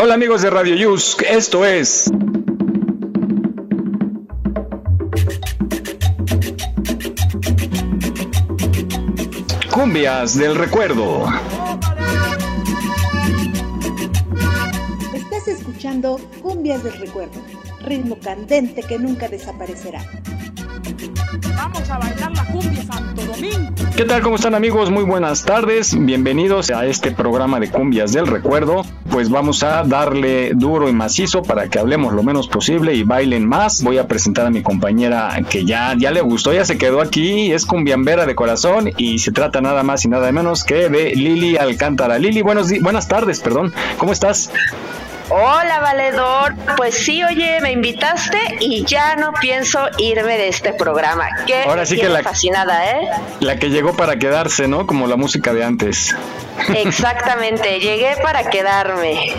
Hola amigos de Radio Yus, esto es... Cumbias del Recuerdo. Estás escuchando Cumbias del Recuerdo, ritmo candente que nunca desaparecerá. Vamos a bailar la cumbia Santo. ¿Qué tal? ¿Cómo están amigos? Muy buenas tardes. Bienvenidos a este programa de Cumbias del Recuerdo. Pues vamos a darle duro y macizo para que hablemos lo menos posible y bailen más. Voy a presentar a mi compañera que ya, ya le gustó, ya se quedó aquí. Es cumbiambera de corazón y se trata nada más y nada menos que de Lili Alcántara. Lili, buenos buenas tardes, perdón. ¿Cómo estás? Hola, valedor. Pues sí, oye, me invitaste y ya no pienso irme de este programa. Qué Ahora sí que la fascinada, ¿eh? La que llegó para quedarse, ¿no? Como la música de antes. Exactamente, llegué para quedarme.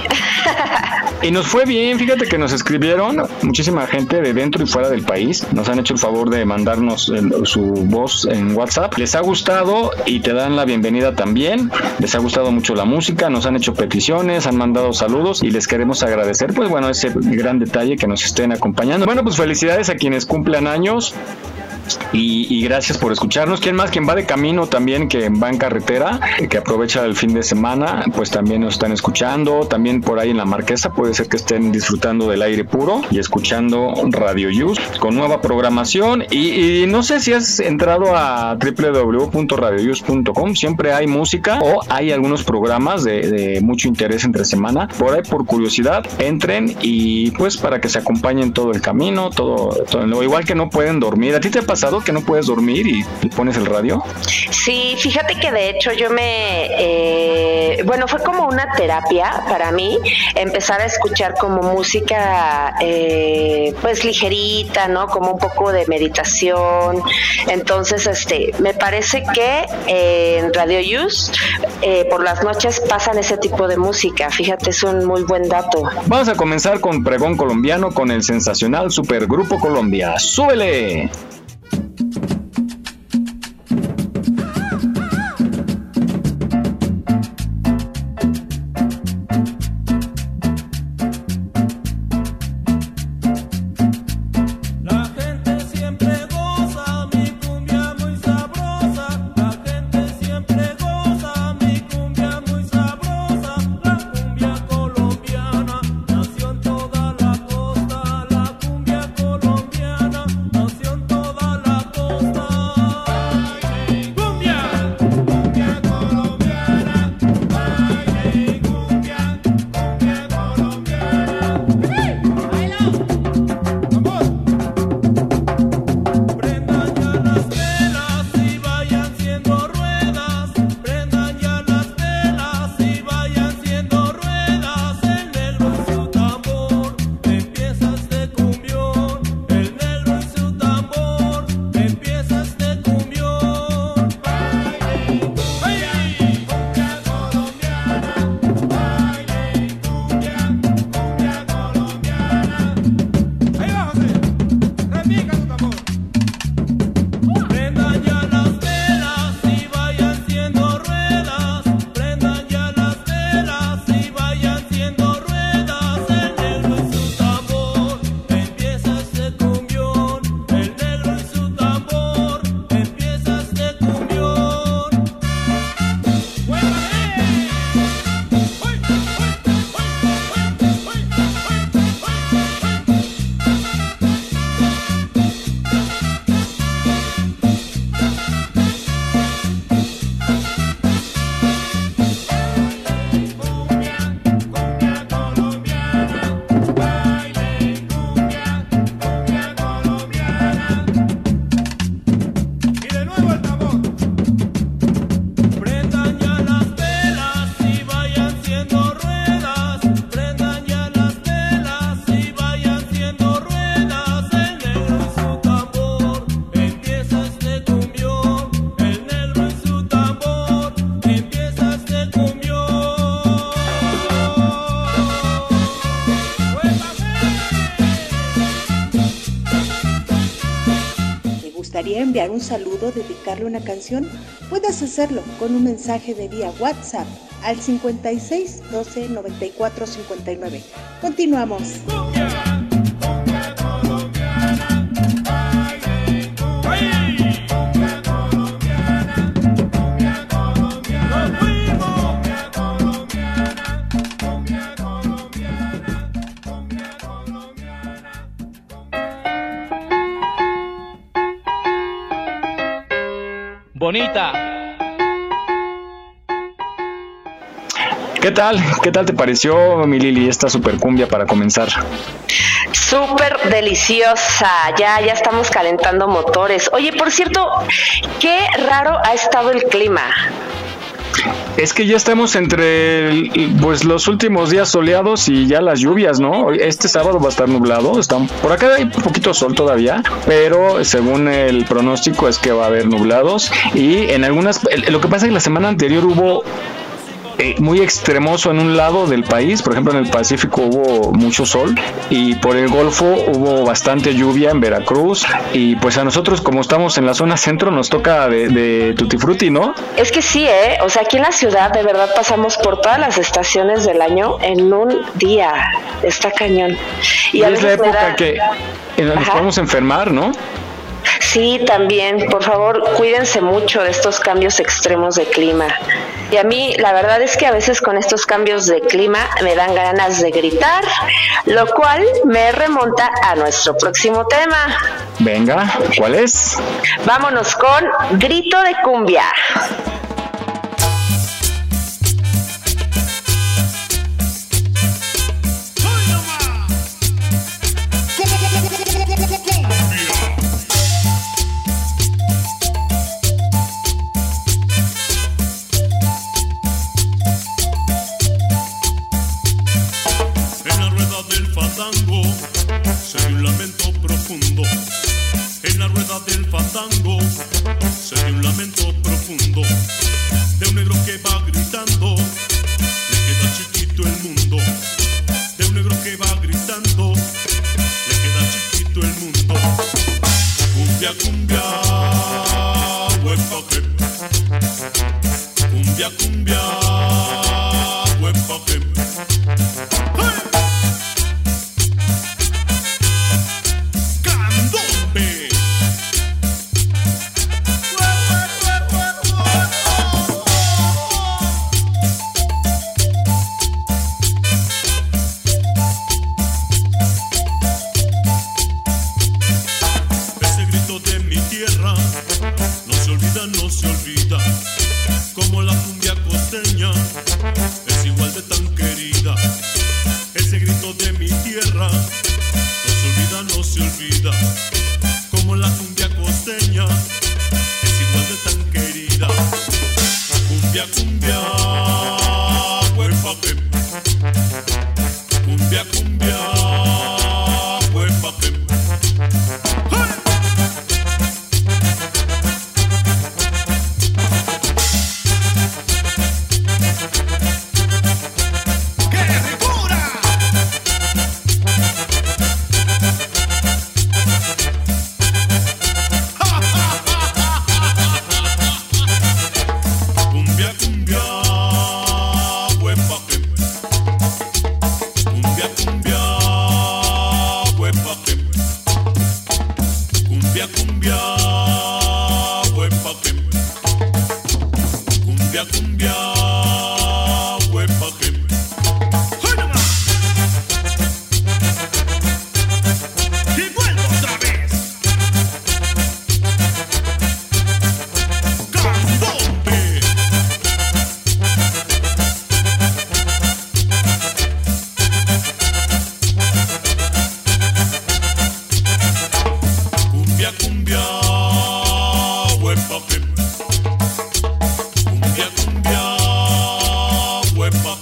y nos fue bien, fíjate que nos escribieron muchísima gente de dentro y fuera del país. Nos han hecho el favor de mandarnos su voz en WhatsApp. Les ha gustado y te dan la bienvenida también. Les ha gustado mucho la música, nos han hecho peticiones, han mandado saludos y les queremos agradecer, pues bueno, ese gran detalle que nos estén acompañando. Bueno, pues felicidades a quienes cumplan años. Y, gracias por escucharnos. ¿Quién más? Quien va de camino también, que va en carretera, que aprovecha el fin de semana, pues también nos están escuchando. También por ahí en la Marquesa puede ser que estén disfrutando del aire puro y escuchando Radio Use con nueva programación. Y, no sé si has entrado a www.radiouse.com, siempre hay música o hay algunos programas de, mucho interés entre semana. Por ahí, por curiosidad, entren y pues para que se acompañen todo el camino, todo, todo igual que no pueden dormir. ¿A ti te pasa que no puedes dormir y, pones el radio? Sí, fíjate que de hecho yo me, eh, bueno, fue como una terapia para mí empezar a escuchar como música, eh, pues ligerita, ¿no? Como un poco de meditación. Entonces, este, me parece que en Radio Use por las noches pasan ese tipo de música. Fíjate, es un muy buen dato. Vamos a comenzar con pregón colombiano con el sensacional Supergrupo Colombia. ¡Súbele! Enviar un saludo, dedicarle una canción, puedes hacerlo con un mensaje de vía WhatsApp al 56 12 94 59. Continuamos. Bonita. ¿Qué tal? ¿Qué tal te pareció, mi Lili, esta super cumbia para comenzar? Súper deliciosa, ya, ya estamos calentando motores. Oye, por cierto, qué raro ha estado el clima. Es que ya estamos entre pues los últimos días soleados y ya las lluvias, ¿no? Este sábado va a estar nublado, está, por acá hay poquito sol todavía, pero según el pronóstico es que va a haber nublados y en algunas, lo que pasa es que la semana anterior hubo eh, muy extremoso en un lado del país, por ejemplo en el Pacífico hubo mucho sol y por el Golfo hubo bastante lluvia en Veracruz y pues a nosotros como estamos en la zona centro nos toca de, de tutti frutti, ¿no? Es que sí, ¿eh? O sea, aquí en la ciudad de verdad pasamos por todas las estaciones del año en un día. Está cañón. Y, a es la veces época da- que nos Ajá. podemos enfermar, ¿no? Sí, también, por favor, cuídense mucho de estos cambios extremos de clima. Y a mí, la verdad es que a veces con estos cambios de clima me dan ganas de gritar, lo cual me remonta a nuestro próximo tema. Venga, ¿cuál es? Vámonos con Grito de Cumbia. En la rueda del fandango se oye un lamento profundo. De un negro que va gritando, le queda chiquito el mundo. De un negro que va gritando, le queda chiquito el mundo. Cumbia, cumbia, buen paje. Cumbia, cumbia, whip up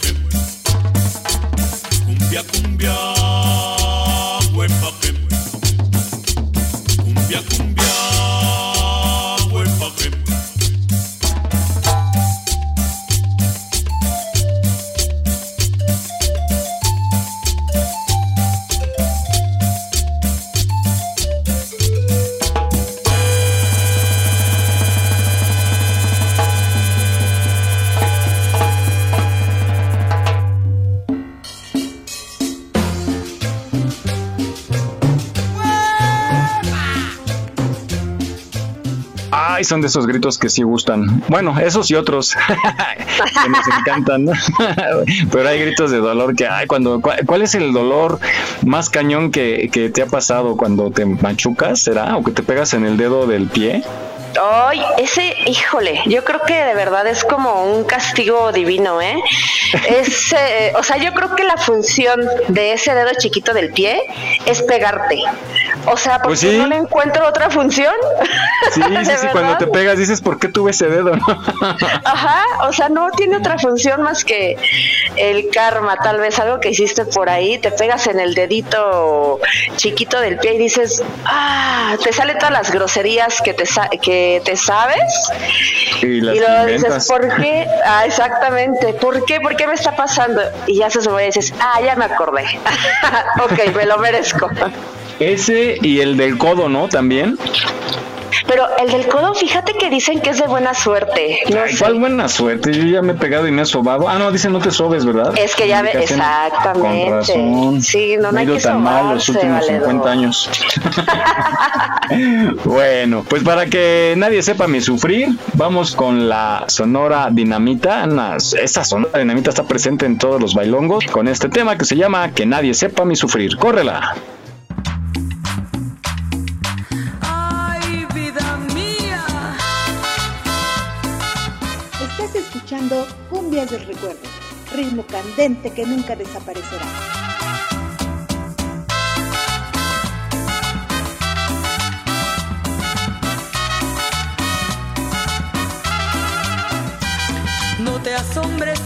son de esos gritos que sí gustan. Bueno, esos y otros que nos encantan, ¿no? Pero hay gritos de dolor que, ay, cuando, ¿cuál es el dolor más cañón que, que te ha pasado cuando te machucas, será? ¿O que te pegas en el dedo del pie? Ay, ese, híjole, yo creo que de verdad es como un castigo divino, ¿eh? Es, eh, o sea, yo creo que la función de ese dedo chiquito del pie es pegarte. O sea, porque Pues sí. no le encuentro otra función. Sí, sí, ¿De sí, cuando te pegas dices, ¿por qué tuve ese dedo? Ajá, o sea, no tiene otra función más que el karma, tal vez algo que hiciste por ahí, te pegas en el dedito chiquito del pie y dices, ah, te salen todas las groserías que te, sa- que te sabes Y las y luego inventas. dices, ¿por qué? Ah, exactamente, ¿por qué? ¿Por qué me está pasando? Y ya se sube y dices, ah, ya me acordé. ok, me lo merezco. Ese y el del codo, ¿no? También. Pero el del codo, fíjate que dicen que es de buena suerte. No Ay, sé. ¿Cuál buena suerte? Yo ya me he pegado y me he sobado. Ah, no, dicen no te sobes, ¿verdad? Es que ya ve, exactamente. Con razón. Sí, no, no me ha ido que tan mal los últimos valedor. 50 años. bueno, pues para que nadie sepa mi sufrir, vamos con la Sonora Dinamita. Esta Sonora Dinamita está presente en todos los bailongos con este tema que se llama Que nadie sepa mi sufrir. ¡Córrela! Escuchando Cumbias del Recuerdo, ritmo candente que nunca desaparecerá. No te asombres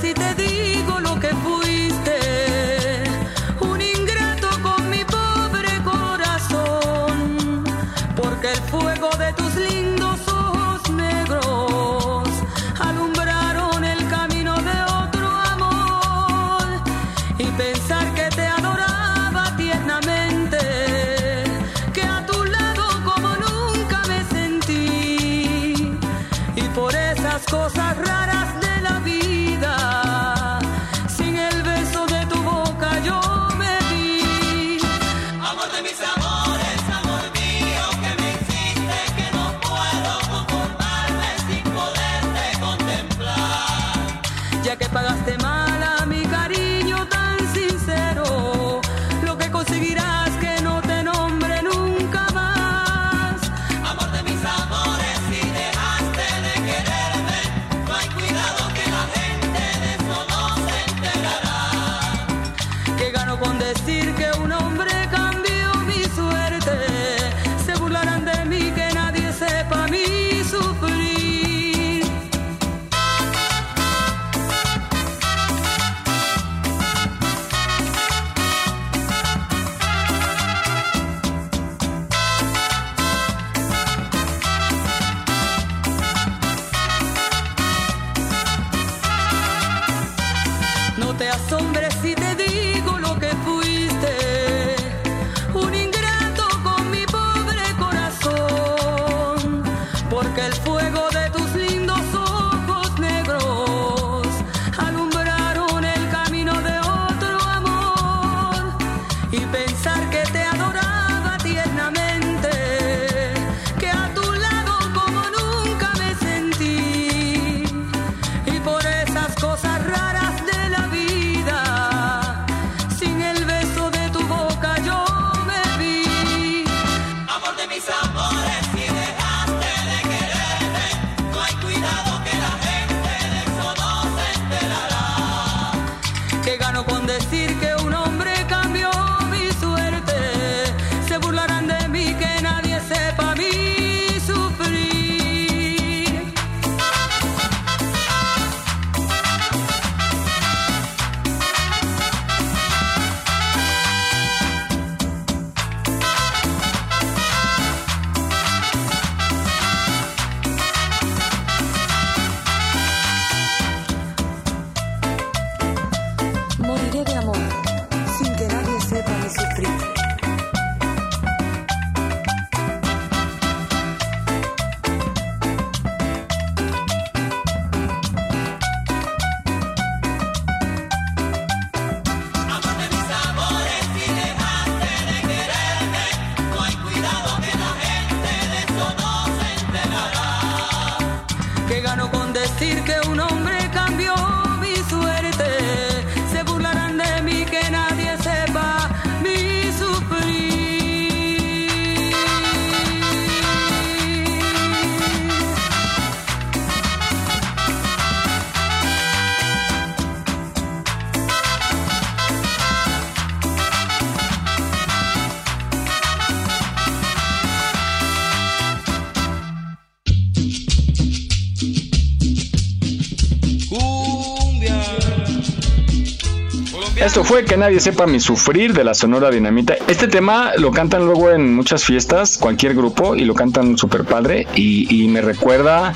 Esto fue Que nadie sepa mi sufrir de la Sonora Dinamita. Este tema lo cantan luego en muchas fiestas, cualquier grupo, y lo cantan súper padre. Y, y me recuerda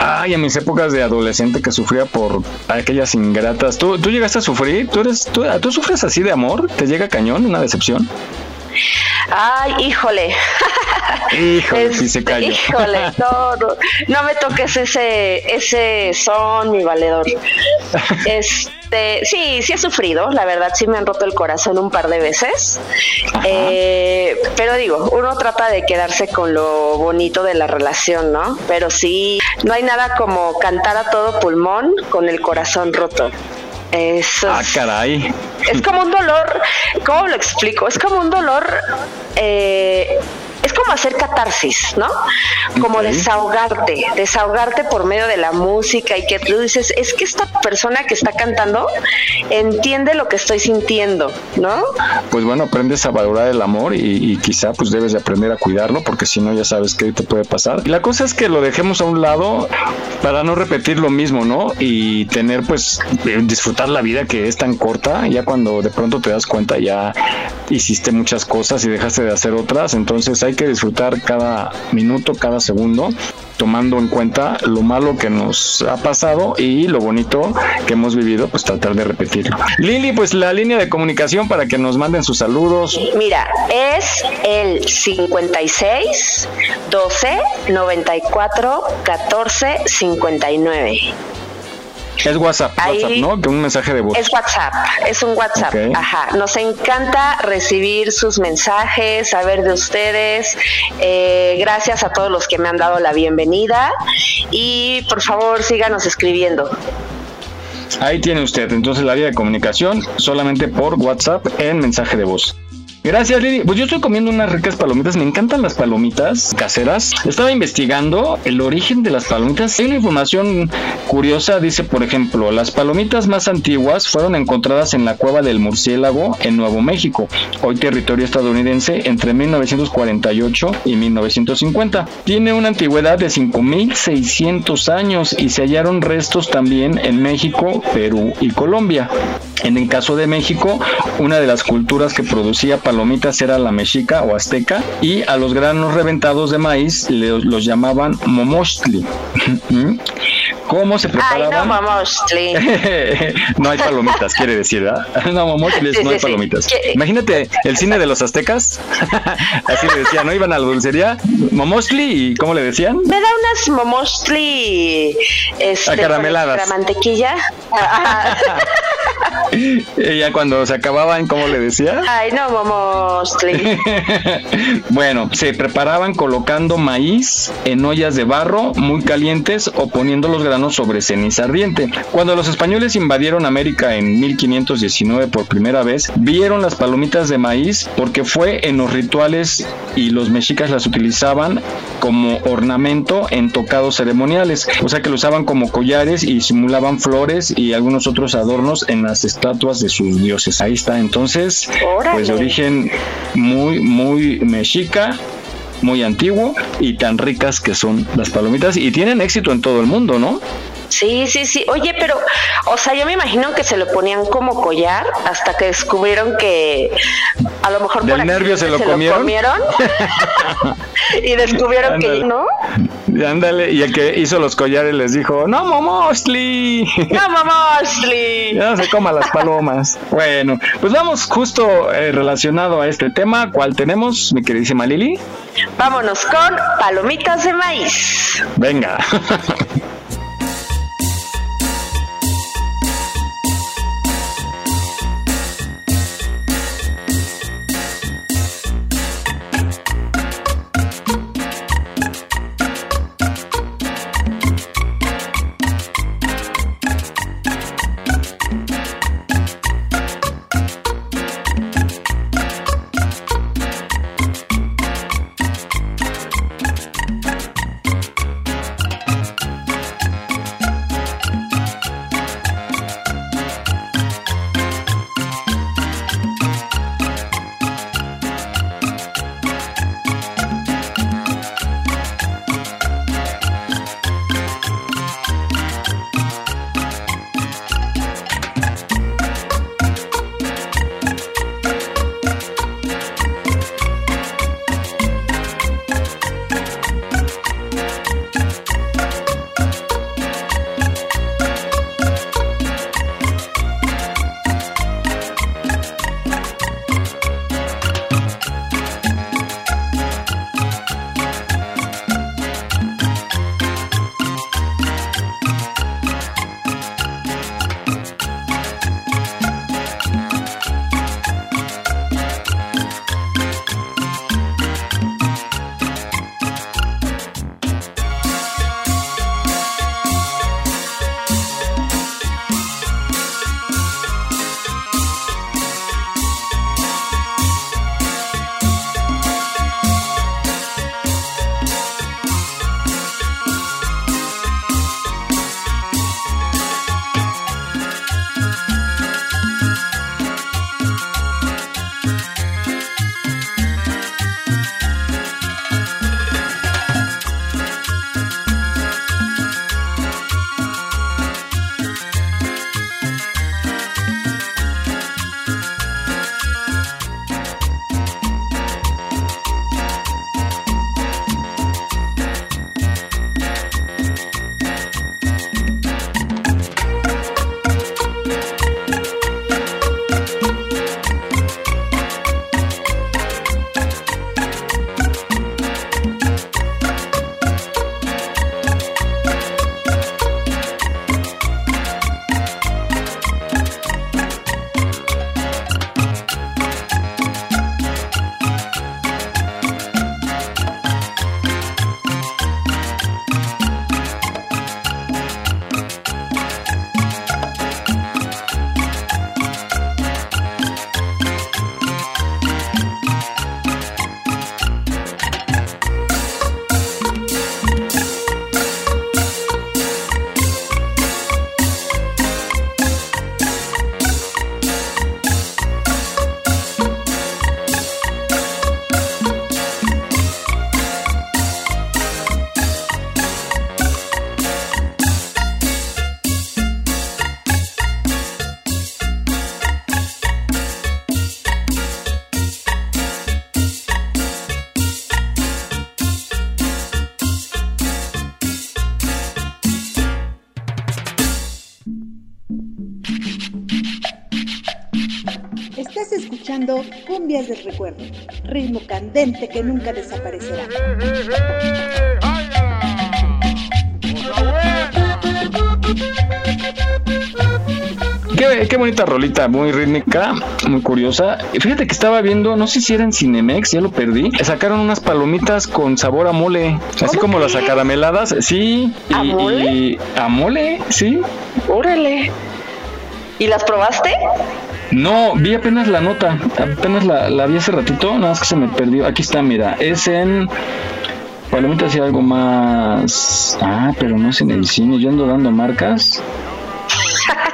Ay, a mis épocas de adolescente que sufría por aquellas ingratas. ¿Tú, tú llegaste a sufrir? ¿Tú, eres, tú, ¿Tú sufres así de amor? ¿Te llega cañón una decepción? Ay, híjole. Híjole, sí se Este, cayó. Híjole, no, no, no me toques ese, ese son, mi valedor. Este, sí, sí he sufrido, la verdad sí me han roto el corazón un par de veces. Eh, pero digo, uno trata de quedarse con lo bonito de la relación, ¿no? Pero sí, no hay nada como cantar a todo pulmón con el corazón roto. Eso Ah, caray. es como un dolor, ¿cómo lo explico? Es como un dolor, eh, hacer catarsis, ¿no? Como desahogarte, desahogarte por medio de la música y que tú dices, es que esta persona que está cantando entiende lo que estoy sintiendo, ¿no? Pues bueno, aprendes a valorar el amor y, y quizá pues debes de aprender a cuidarlo porque si no ya sabes qué te puede pasar. La cosa es que lo dejemos a un lado para no repetir lo mismo, ¿no? Y tener pues eh, disfrutar la vida que es tan corta, ya cuando de pronto te das cuenta ya hiciste muchas cosas y dejaste de hacer otras, entonces hay que disfrutar cada minuto, cada segundo tomando en cuenta lo malo que nos ha pasado y lo bonito que hemos vivido, pues tratar de repetirlo. Lili, pues la línea de comunicación para que nos manden sus saludos. Mira, es el 56 12 94 14 59. Es WhatsApp, Ahí- WhatsApp, ¿no? Un mensaje de voz. Es WhatsApp, es un WhatsApp. Ajá. Nos encanta recibir sus mensajes, saber de ustedes. Eh, gracias a todos los que me han dado la bienvenida y por favor síganos escribiendo. Ahí tiene usted, entonces la vía de comunicación solamente por WhatsApp en mensaje de voz. Gracias, Lili. Pues yo estoy comiendo unas ricas palomitas. Me encantan las palomitas caseras. Estaba investigando el origen de las palomitas. Hay una información curiosa. Dice, por ejemplo, las palomitas más antiguas fueron encontradas en la cueva del murciélago en Nuevo México, hoy territorio estadounidense, entre 1948 y 1950. Tiene una antigüedad de 5.600 años y se hallaron restos también en México, Perú y Colombia. En el caso de México, una de las culturas que producía palomitas era la mexica o azteca y a los granos reventados de maíz le- los llamaban momochtli. ¿Cómo se Ay, no, preparaban? mamostli. no hay palomitas, quiere decir, ¿verdad? No, Sí, no sí, hay palomitas. Imagínate el cine de los aztecas. Así le decían, ¿no? Iban a la dulcería. Momochtli y ¿cómo le decían? ¿Me da unas momostli este, Acarameladas. extra mantequilla? Ya cuando se acababan, ¿cómo le decía? Ay, no, momostli. bueno, se preparaban colocando maíz en ollas de barro muy calientes o poniendo los sobre ceniza ardiente. Cuando los españoles invadieron América en 1519 por primera vez, vieron las palomitas de maíz porque fue en los rituales y los mexicas las utilizaban como ornamento en tocados ceremoniales, o sea que lo usaban como collares y simulaban flores y algunos otros adornos en las estatuas de sus dioses. Ahí está, entonces, pues de origen muy, muy mexica, muy antiguo y tan ricas que son las palomitas y tienen éxito en todo el mundo, ¿no? Sí, sí, sí. Oye, pero, o sea, yo me imagino que se lo ponían como collar hasta que descubrieron que a lo mejor Del por nervio se lo accidente comieron. y descubrieron que no. Ándale, y el que hizo los collares les dijo, no, momostli. No, mamostli. Ya no se coma las palomas. Bueno, pues vamos justo eh, relacionado a este tema. ¿Cuál tenemos, mi queridísima Lili? Vámonos con palomitas de maíz. Venga. escuchando Cumbias del Recuerdo, ritmo candente que nunca desaparecerá. Qué, qué bonita rolita, muy rítmica, muy curiosa. Y Fíjate que estaba viendo, no sé si era en Cinemex, ya lo perdí. Sacaron unas palomitas con sabor a mole, así ¿Cómo como las acarameladas, sí. Y, ¿A mole? y- a mole, sí. Órale. ¿Y las probaste? No, vi apenas la nota, apenas la, la vi hace ratito, nada más que se me perdió. Aquí está, mira, es en palomitas y algo más. Ah, pero no es en el cine, yo ando dando marcas.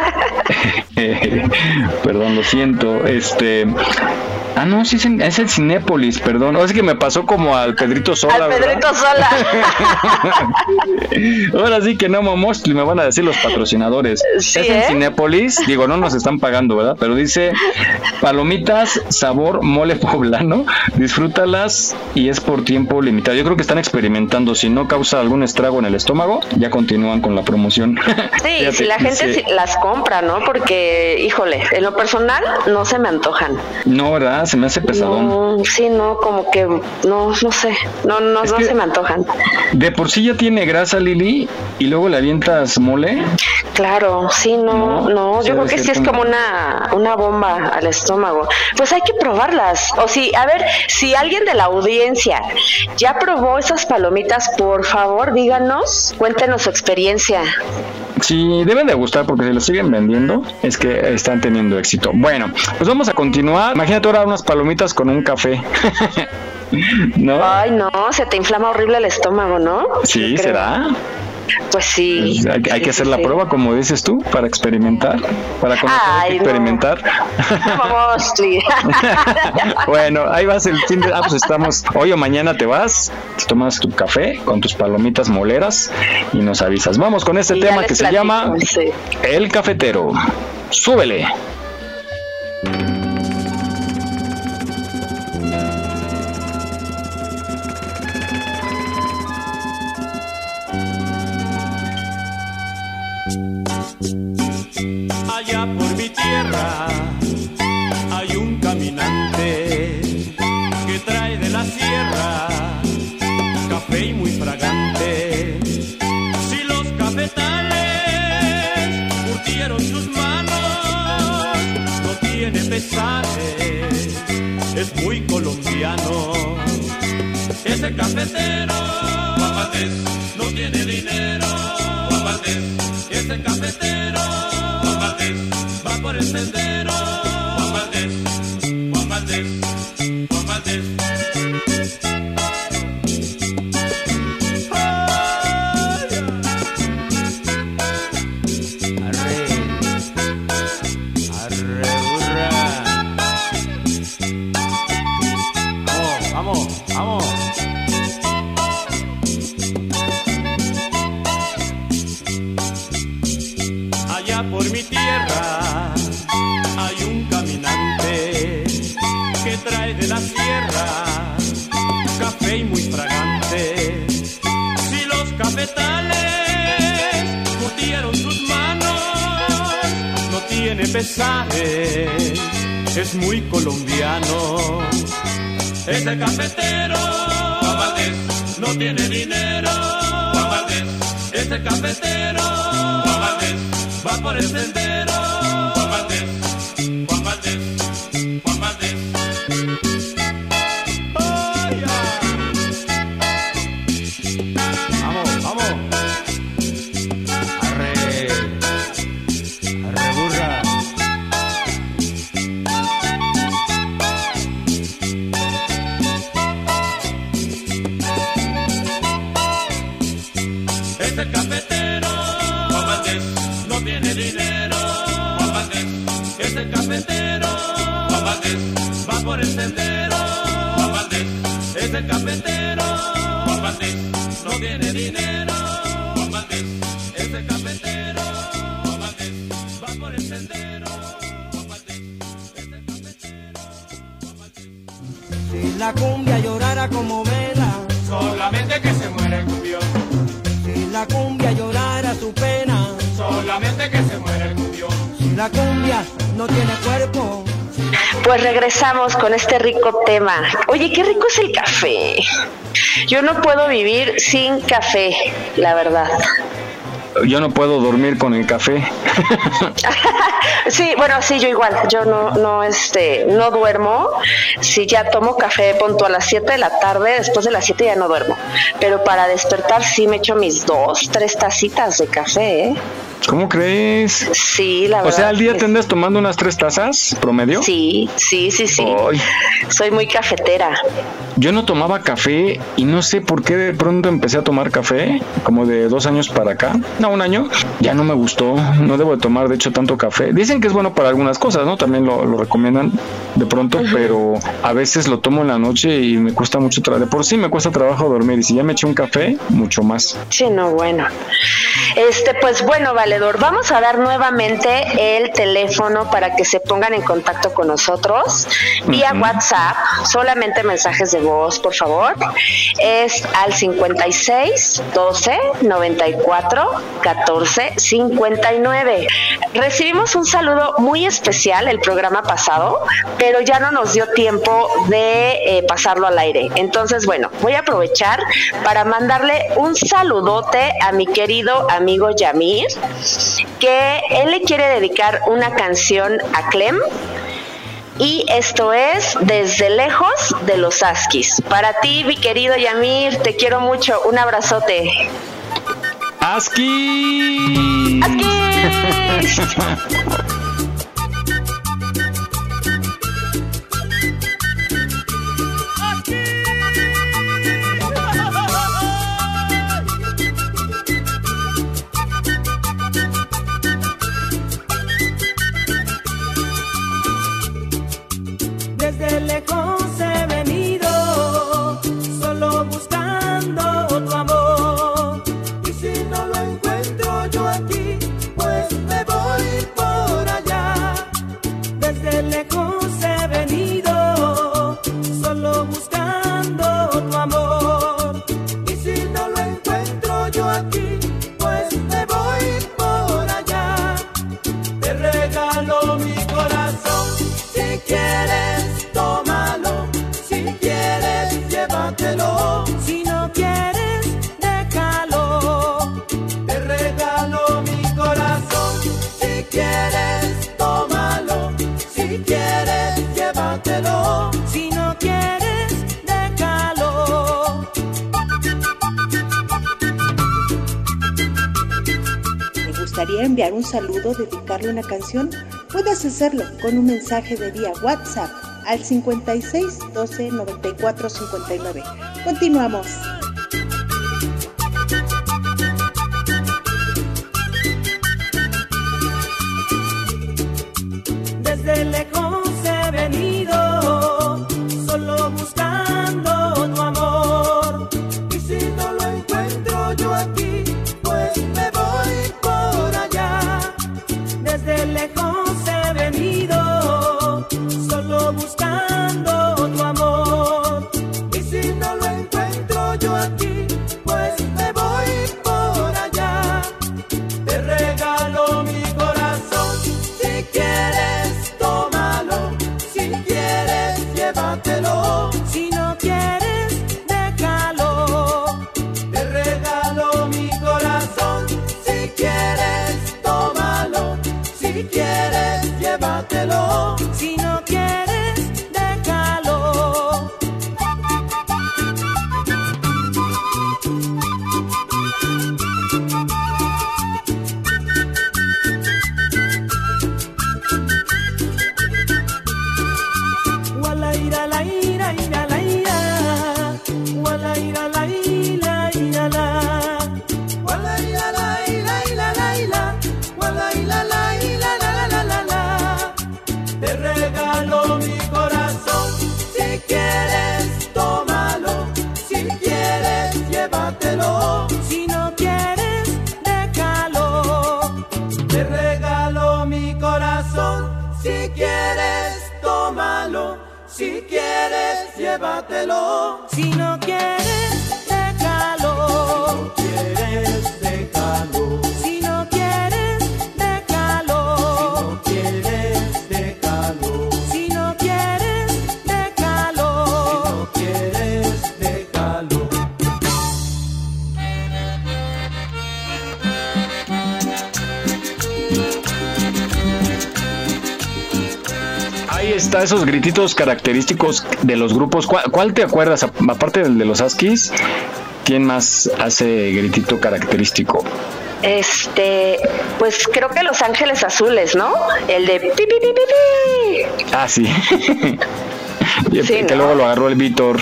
perdón, lo siento. Este. Ah, no, sí es, el Cinépolis, perdón. O es que me pasó como al Pedrito Sola. Al ¿verdad? Pedrito Sola. Ahora sí que no, Momostli, me van a decir los patrocinadores. Sí, es en ¿eh? Cinépolis, digo, no nos están pagando, ¿verdad? Pero dice palomitas, sabor mole poblano, disfrútalas y es por tiempo limitado. Yo creo que están experimentando, si no causa algún estrago en el estómago, ya continúan con la promoción. Sí, Fíjate, si la gente dice- las compra, ¿no? Porque, híjole, en lo personal no se me antojan. No, ¿verdad? Se me hace pesadón. No, sí, no, como que, no, no sé, no, no, no se me antojan. De por sí ya tiene grasa, Lili, y luego le avientas mole. Claro, sí, no, No, yo creo debe que sí es como- una, una bomba al estómago. Pues hay que probarlas. O si, a ver, si alguien de la audiencia ya probó esas palomitas, por favor, díganos, cuéntenos su experiencia. Sí, deben de gustar porque si lo siguen vendiendo es que están teniendo éxito. Bueno, pues vamos a continuar. Imagínate ahora unas palomitas con un café. ¿No? Ay, no, se te inflama horrible el estómago, ¿no? Sí, creo. será. Pues sí. Pues hay, hay Sí, que hacer sí, la sí. prueba, como dices tú, para experimentar. Para conocer Ay, no. experimentar. Bueno, ahí vas el fin de. Ah, pues estamos. Hoy o mañana te vas, te tomas tu café con tus palomitas moleras y nos avisas. Vamos con este Y tema que se llama. El Cafetero. Súbele. Allá por mi tierra hay un caminante que trae de la sierra café y muy fragante. Si los cafetales curtieron sus manos, no tiene pesares, es muy colombiano. Ese cafetero, guapates, es colombiano. Ese cafetero, la cumbia llorara su pena, solamente que se muere el cumbión. si la cumbia no tiene cuerpo, Pues regresamos con este rico tema. Oye, qué rico es el café. Yo no puedo vivir sin café, la verdad. Yo no puedo dormir con el café. sí, bueno, sí, yo igual. Yo no, no, este, no duermo. Si ya tomo café, punto a las 7 de la tarde, después de las 7 ya no duermo. Pero para despertar sí me echo mis dos, tres tacitas de café, ¿eh? ¿Cómo crees? Sí, la verdad. O sea, al día te andas tomando unas tres tazas promedio. Sí, sí, sí, sí. Ay. Soy muy cafetera. Yo no tomaba café y no sé por qué de pronto empecé a tomar café, como de dos años para acá, no, un año, ya no me gustó, no debo de tomar de hecho tanto café. Dicen que es bueno para algunas cosas, ¿no? También lo, lo recomiendan de pronto, pero a veces lo tomo en la noche y me cuesta mucho trabajo. De por sí me cuesta trabajo dormir y si ya me eché un café, mucho más. Sí, no, bueno. Este, pues bueno, valedor, vamos a dar nuevamente el teléfono para que se pongan en contacto con nosotros vía WhatsApp, solamente mensajes de voz, por favor. Es al 56 12 94 14 59. Recibimos un saludo muy especial el programa pasado, pero ya no nos dio tiempo de eh, pasarlo al aire. Entonces, bueno, voy a aprovechar para mandarle un saludote a mi querido amigo Yamir, que él le quiere dedicar una canción a Clem. Y esto es Desde lejos de los Askis. Para ti, mi querido Yamir, te quiero mucho. Un abrazote. ¡Aski! ¡Askis! saludo, dedicarle una canción? Puedes hacerlo con un mensaje de vía WhatsApp al 56 12 94 59. Continuamos. Llévatelo, si pregunta, esos grititos característicos de los grupos, ¿cuál, cuál te acuerdas? Aparte del de los Askis, ¿quién más hace gritito característico? Este, pues creo que Los Ángeles Azules, ¿no? El de pi, pi, pi, pi. Ah, sí. Y Sí, que ¿no? luego lo agarró el Víctor.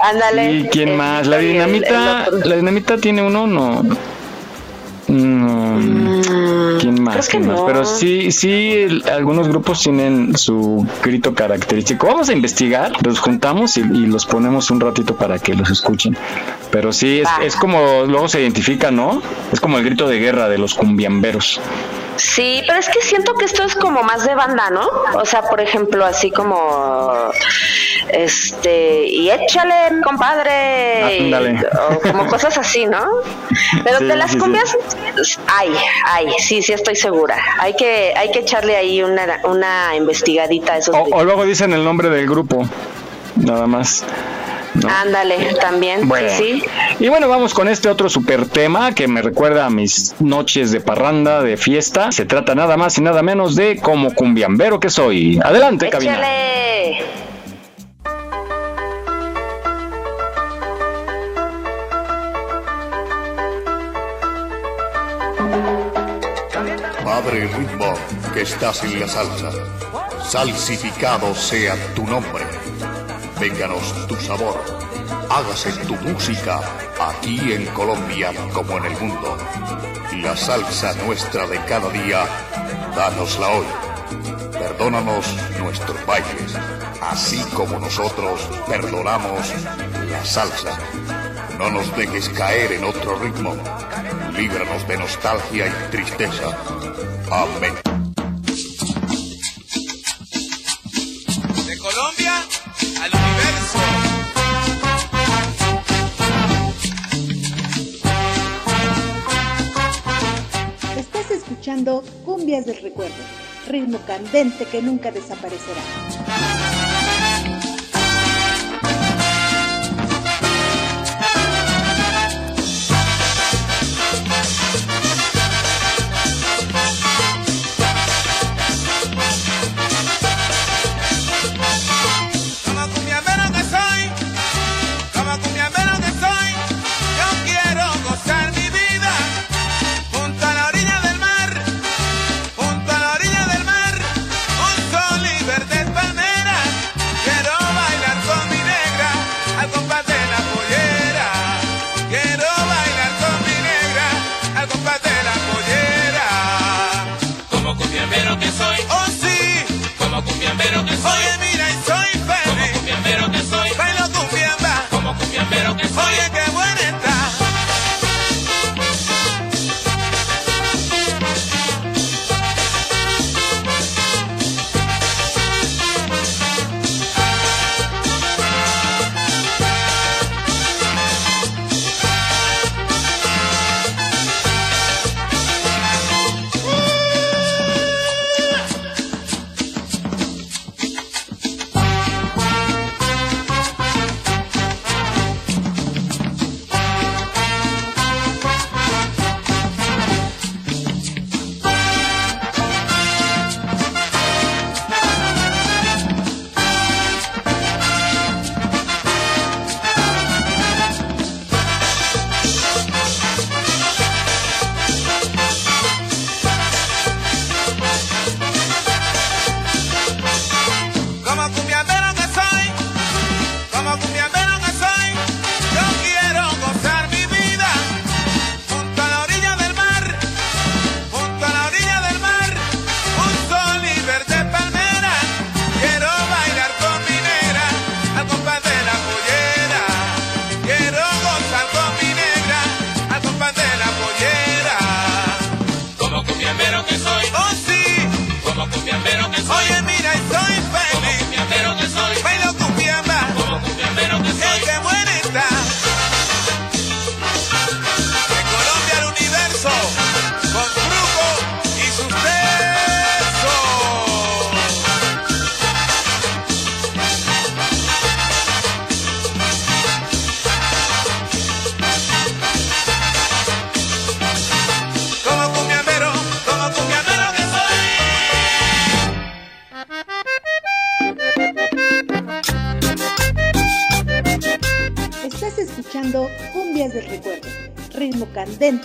Ándale. ¿Y quién más? La el- dinamita, el la dinamita tiene uno, no. No. ¿Quién más? Mm, ¿Quién más? no. Pero sí, sí, el- algunos grupos tienen su grito característico. Vamos a investigar, los juntamos y, y los ponemos un ratito para que los escuchen. Pero sí, es, es como luego se identifica, ¿no? Es como el grito de guerra de los cumbiamberos. Sí, pero es que siento que esto es como más de banda, ¿no? O sea, por ejemplo, así como este y échale, compadre, y- Ándale. o como cosas así, ¿no? Pero Sí, de las sí, sí. cumbias, ay, ay, sí, sí estoy segura. Hay que, hay que echarle ahí una, una investigadita a esos. O, o luego dicen el nombre del grupo, nada más. ¿No? Ándale, también, Bueno, sí, y bueno, vamos con este otro super tema que me recuerda a mis noches de parranda, de fiesta. Se trata nada más y nada menos de como cumbiambero que soy. Adelante, cabina. Padre ritmo que estás en la salsa, salsificado sea tu nombre. Vénganos tu sabor, hágase tu música aquí en Colombia como en el mundo. La salsa nuestra de cada día, dánosla hoy. Perdónanos nuestros bailes, así como nosotros perdonamos la salsa. No nos dejes caer en otro ritmo. Líbranos de nostalgia y tristeza. Amén. Cumbias del Recuerdo, ritmo candente que nunca desaparecerá.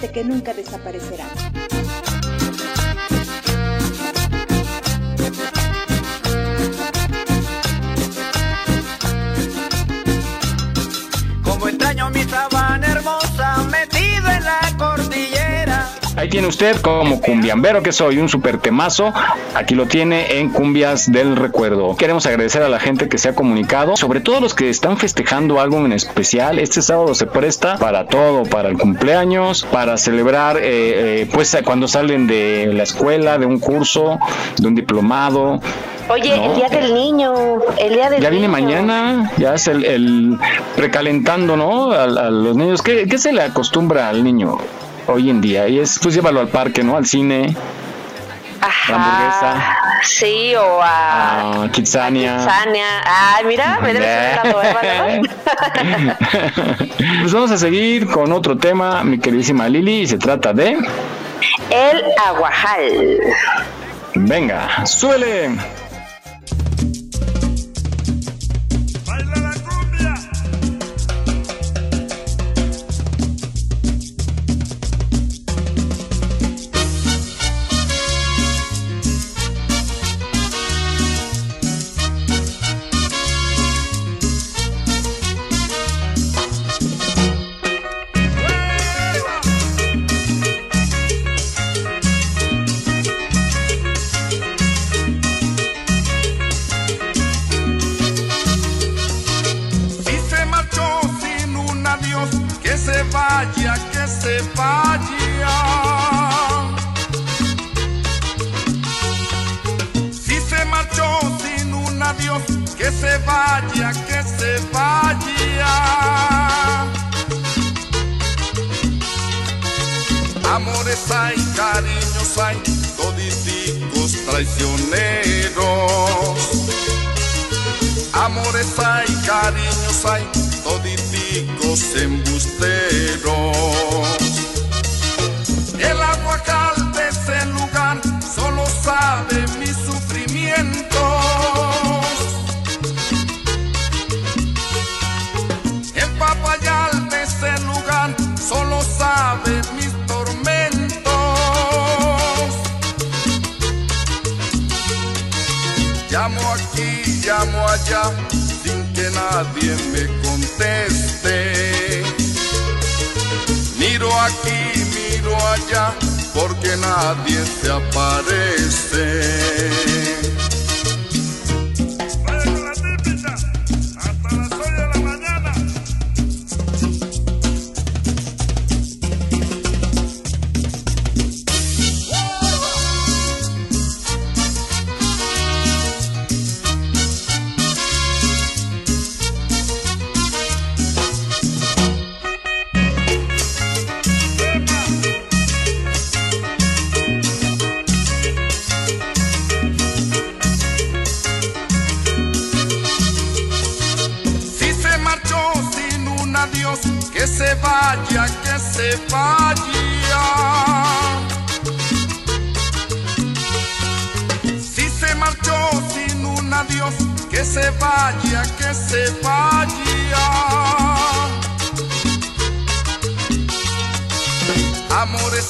Que nunca desaparecerá. Usted como cumbiambero que soy, un super temazo. Aquí lo tiene en Cumbias del Recuerdo. Queremos agradecer a la gente que se ha comunicado, sobre todo los que están festejando algo en especial. Este sábado se presta para todo, para el cumpleaños, para celebrar, eh, eh, pues cuando salen de la escuela, de un curso, de un diplomado. Oye, No, el día del niño, el día del Ya viene niño. mañana, ya es el, el precalentando, ¿no? A, a los niños. ¿Qué, qué se le acostumbra al niño hoy en día? Y es, pues llévalo al parque, ¿no? Al cine, Ajá. hamburguesa. Sí, o a... a Kitsania. Sania. Ay, mira, me debes una nueva, ¿no? pues vamos a seguir con otro tema, mi queridísima Lili, y se trata de... El aguajal. Venga, súbele.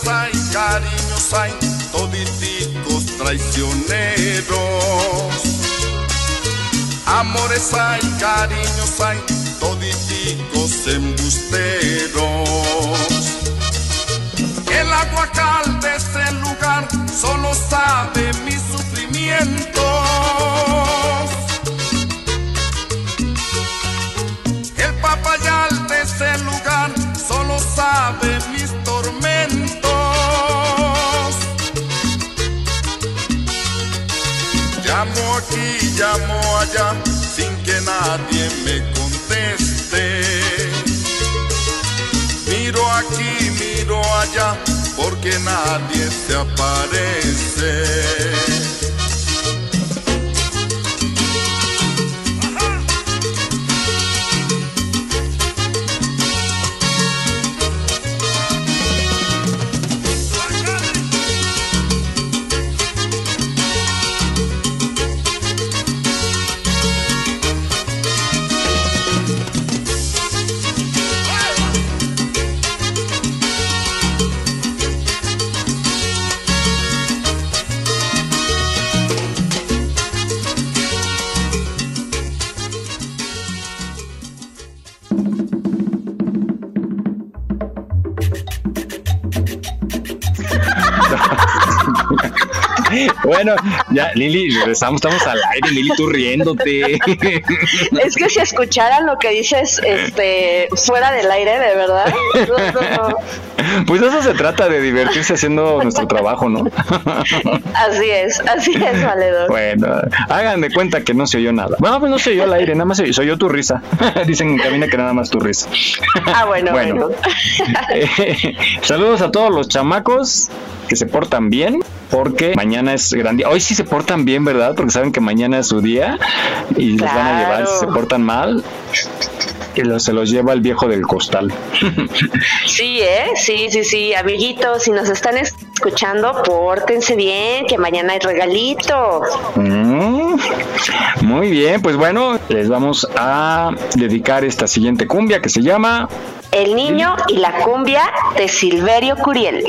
Hay, cariños hay, toditicos traicioneros. Amores hay, cariños hay, toditicos embusteros. El aguacal de ese lugar solo sabe mis sufrimientos. Llamo allá, sin que nadie me conteste. Miro aquí, miro allá, porque nadie se aparece. Bueno, ya, Lili, regresamos, estamos al aire, Lili, tú riéndote. Es que si escucharan lo que dices este fuera del aire, de verdad. no, no, no. Pues eso se trata de divertirse haciendo nuestro trabajo, ¿no? Así es, así es, valedor. Bueno, hagan de cuenta que no se oyó nada. Bueno, pues no se oyó al aire, nada más se, se oyó tu risa. Dicen en cabina que nada más tu risa. Ah, bueno, bueno. Eh, saludos a todos los chamacos que se portan bien, porque mañana es grande. Hoy sí se portan bien, ¿verdad? Porque saben que mañana es su día y les van a llevar, si se portan mal, lo- se los lleva el viejo del costal. Sí, ¿eh? Sí, sí, sí. Amiguitos, si nos están escuchando, pórtense bien, que mañana hay regalito. Mm, Muy bien, pues bueno, les vamos a dedicar esta siguiente cumbia que se llama El niño y la cumbia de Silverio Curiel.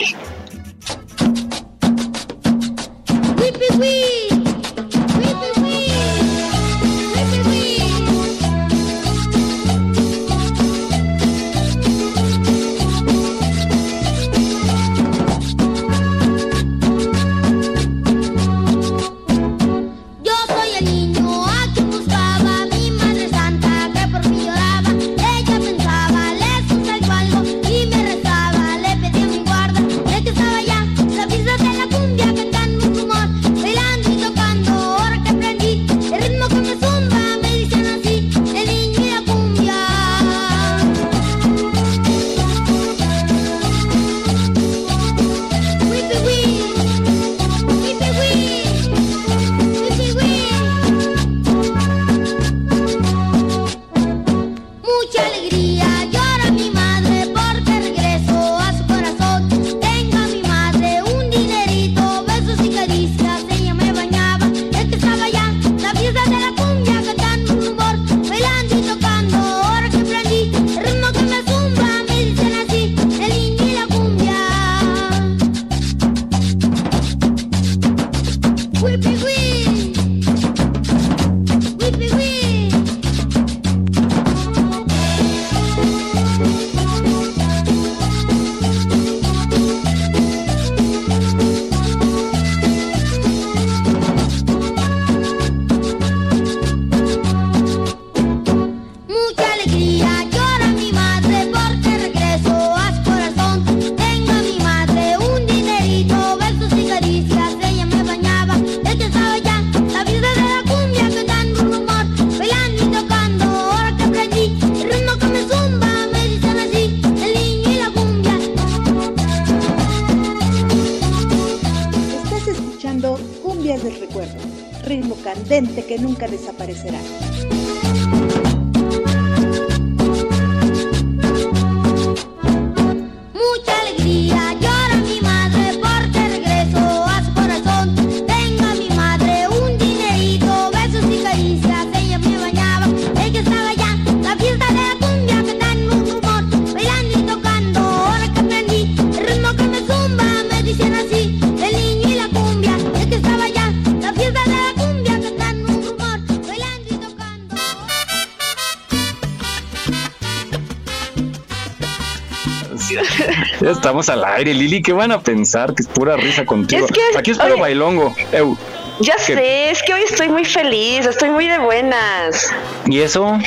Estamos al aire, Lili, ¿qué van a pensar? Que es pura risa contigo. Es que- Aquí es puro oye. bailongo. Eu. Ya sé, es que hoy estoy muy feliz, estoy muy de buenas. ¿Y eso?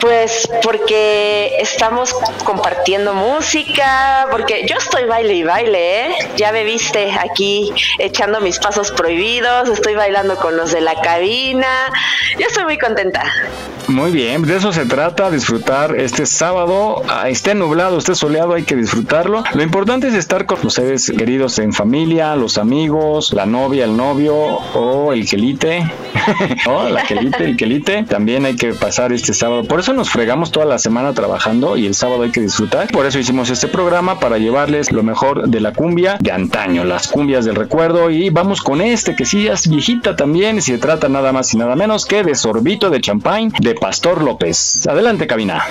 Pues porque estamos compartiendo música, porque yo estoy baile y baile, ¿eh? Ya me viste aquí echando mis pasos prohibidos, estoy bailando con los de la cabina, yo estoy muy contenta. Muy bien, de eso se trata, disfrutar este sábado, ah, esté nublado, esté soleado, hay que disfrutarlo. Lo importante es estar con los seres queridos en familia, los amigos, la novia, el novio o el quelite, o la quelite, el quelite. También hay que pasar este sábado. Por eso nos fregamos toda la semana trabajando y el sábado hay que disfrutar. Por eso hicimos este programa para llevarles lo mejor de la cumbia de antaño, las cumbias del recuerdo. Y vamos con este que sí es viejita también, se trata nada más y nada menos que de sorbito de champagne de Pastor López. Adelante, cabina.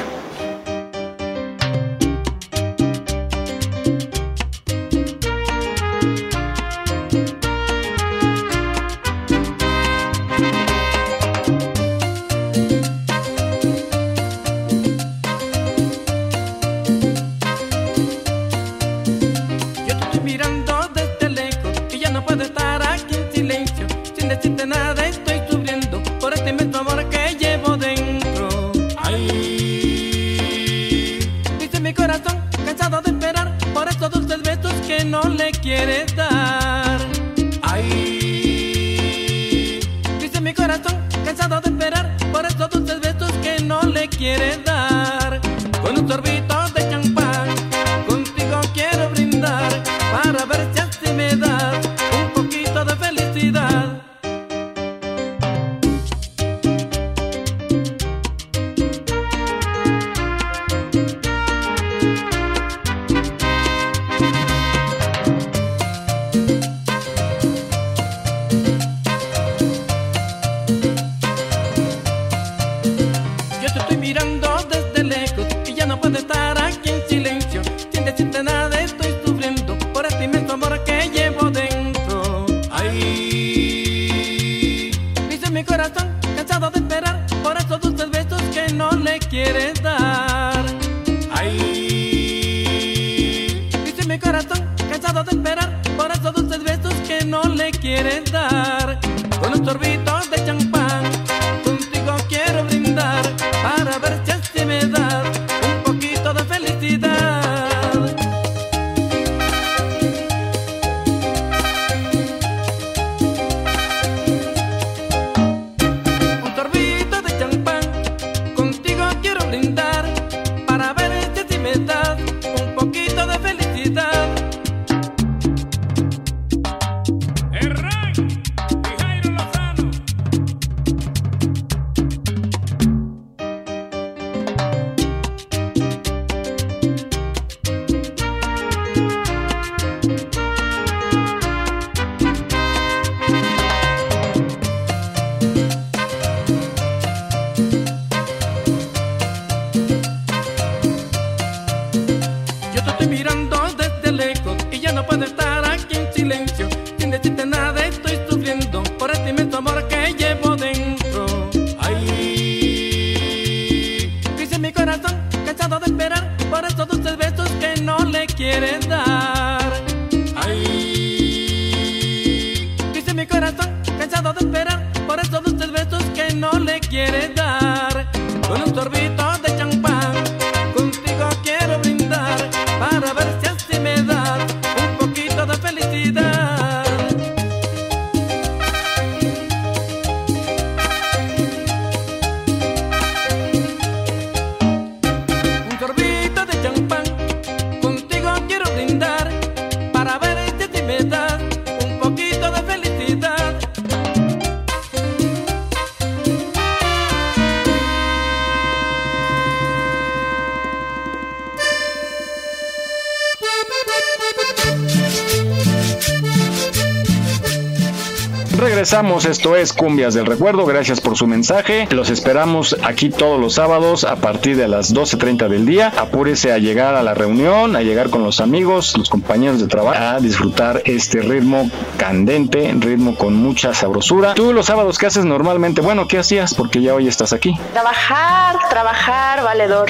Regresamos, esto es Cumbias del Recuerdo, gracias por su mensaje. Los esperamos aquí todos los sábados a partir de las 12.30 del día. Apúrese a llegar a la reunión, a llegar con los amigos, los compañeros de trabajo, a disfrutar este ritmo candente, ritmo con mucha sabrosura. Tú los sábados, ¿qué haces normalmente? Bueno, ¿qué hacías? Porque ya hoy estás aquí. Trabajar, trabajar, valedor.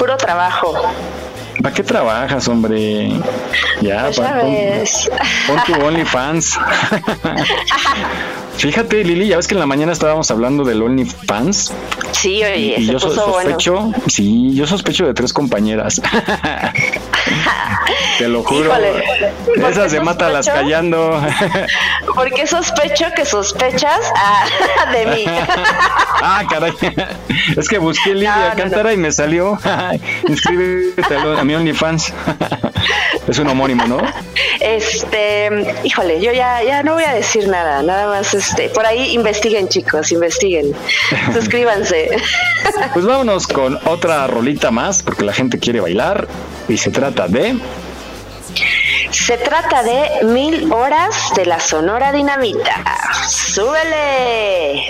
Puro trabajo. ¿Para qué trabajas, hombre? Ya, Pues pa- ya pon, pon tu OnlyFans. Fíjate, Lili, ya ves que en la mañana estábamos hablando del OnlyFans. Sí, oye, y se yo so- puso bueno. sospecho, sí, yo sospecho de tres compañeras. Te lo juro. Híjole, ¿por Esas qué de mátalas sospecho? callando. Porque sospecho que sospechas ah, de mí. ah, caray. Es que busqué Lidia No, no, Cántara y me salió. Inscríbete a mi OnlyFans. Es un homónimo, ¿no? Este, híjole, yo ya, ya no voy a decir nada, nada más, este, por ahí investiguen chicos, investiguen, suscríbanse. Pues vámonos con otra rolita más, porque la gente quiere bailar. Y se trata de. Se trata de mil horas de la Sonora Dinamita. ¡Súbele!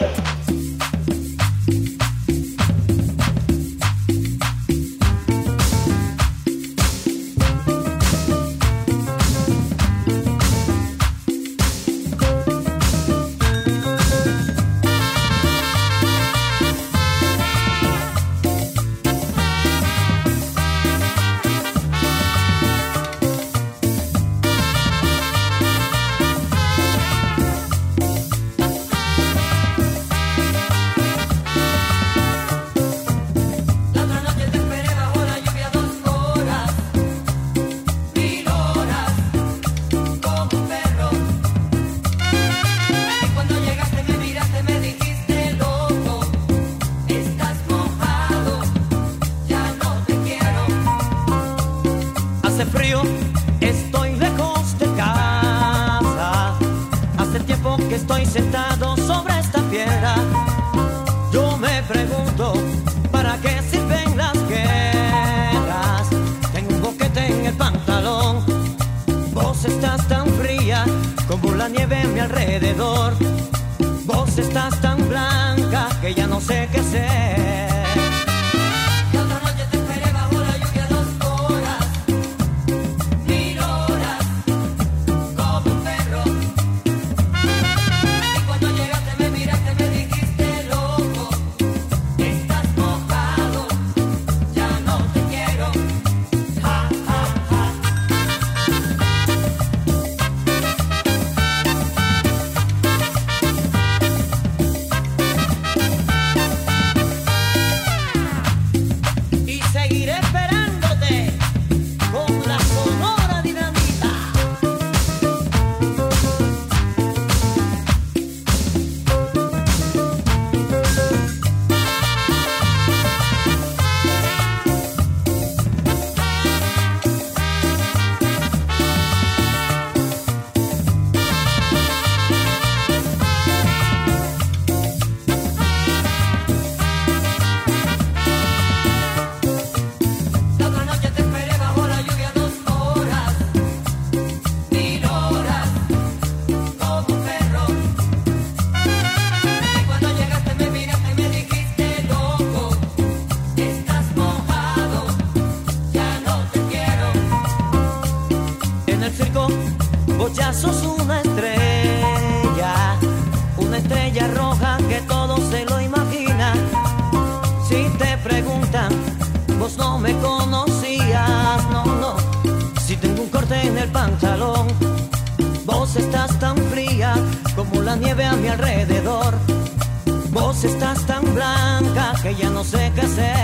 Blanca que ya no sé qué hacer.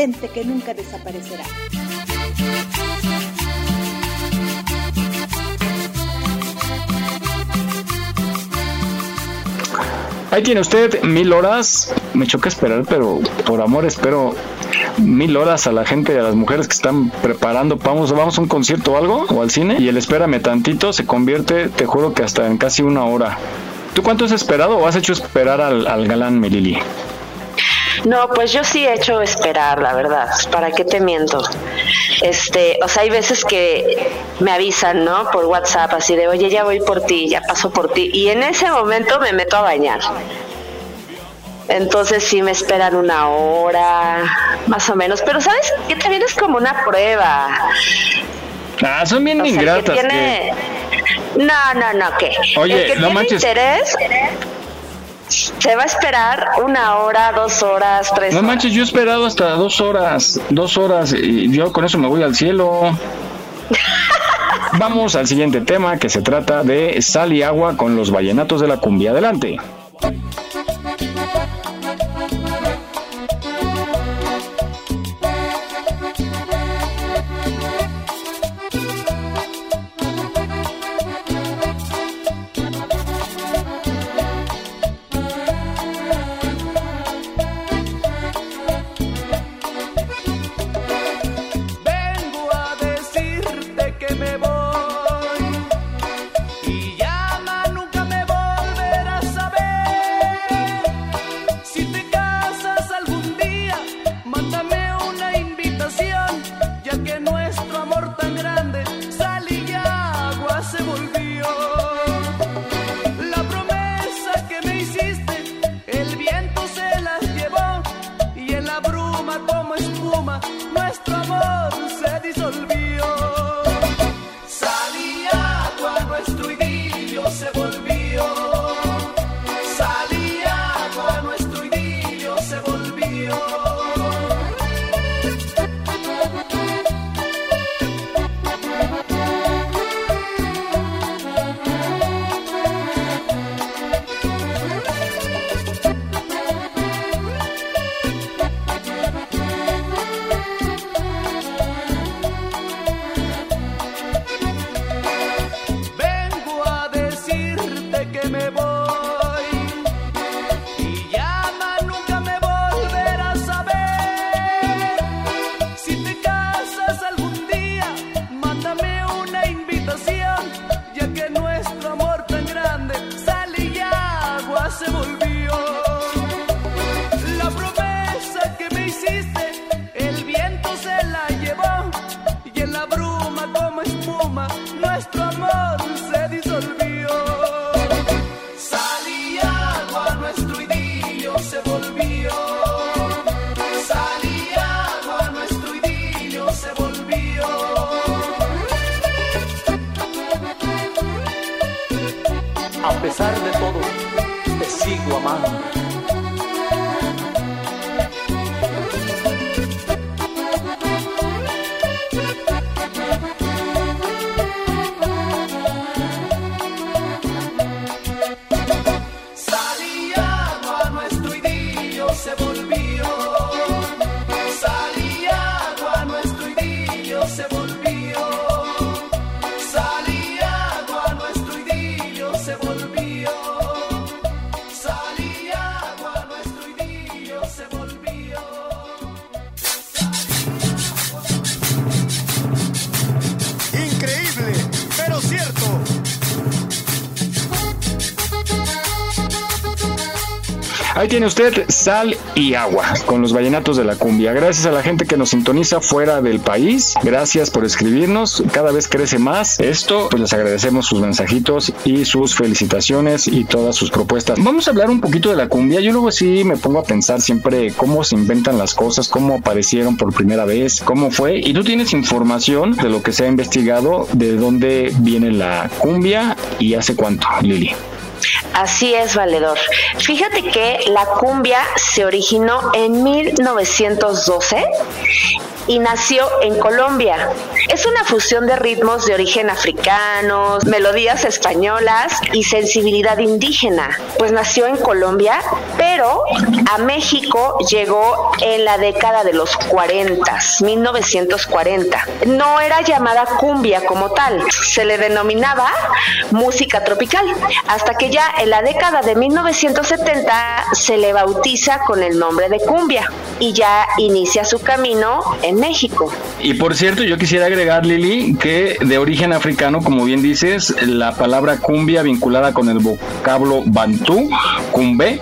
Que nunca desaparecerá. Ahí tiene usted mil horas. Me choca esperar, pero por amor espero mil horas a la gente, a las mujeres que están preparando. Vamos, vamos a un concierto o algo, o al cine, y el espérame tantito se convierte, te juro que hasta en casi una hora. ¿Tú cuánto has esperado o has hecho esperar al, al galán, Melili? No, pues yo sí he hecho esperar, la verdad. ¿Para qué te miento? Este, o sea, hay veces que me avisan, ¿no? Por WhatsApp, así de, oye, ya voy por ti, ya paso por ti. Y en ese momento me meto a bañar. Entonces sí me esperan una hora, más o menos. Pero sabes que también es como una prueba. Ah, son bien O sea, que. No, no, no, ¿qué? Oye, el que no tiene manches. interés se va a esperar una hora, dos horas, tres No horas. manches, yo he esperado hasta dos horas, dos horas, y yo con eso me voy al cielo. Vamos al siguiente tema que se trata de sal y agua con los vallenatos de la cumbia. Adelante. Ahí tiene usted sal y agua con los vallenatos de la cumbia. Gracias a la gente que nos sintoniza fuera del país. Gracias por escribirnos. Cada vez crece más esto. Pues les agradecemos sus mensajitos y sus felicitaciones y todas sus propuestas. Vamos a hablar un poquito de la cumbia. Yo luego sí me pongo a pensar siempre cómo se inventan las cosas, cómo aparecieron por primera vez, cómo fue. Y tú tienes información de lo que se ha investigado, de dónde viene la cumbia y hace cuánto, Lili. Así es, valedor. Fíjate que la cumbia se originó en 1912 y nació en Colombia. Es una fusión de ritmos de origen africano, melodías españolas y sensibilidad indígena. Pues nació en Colombia, pero a México llegó en la década de los 40, 1940. No era llamada cumbia como tal, se le denominaba música tropical, hasta que ya en la década de 1970 se le bautiza con el nombre de cumbia y ya inicia su camino en México. Y por cierto, yo quisiera agregar, Lili, que de origen africano, como bien dices, la palabra cumbia vinculada con el vocablo bantú, cumbe,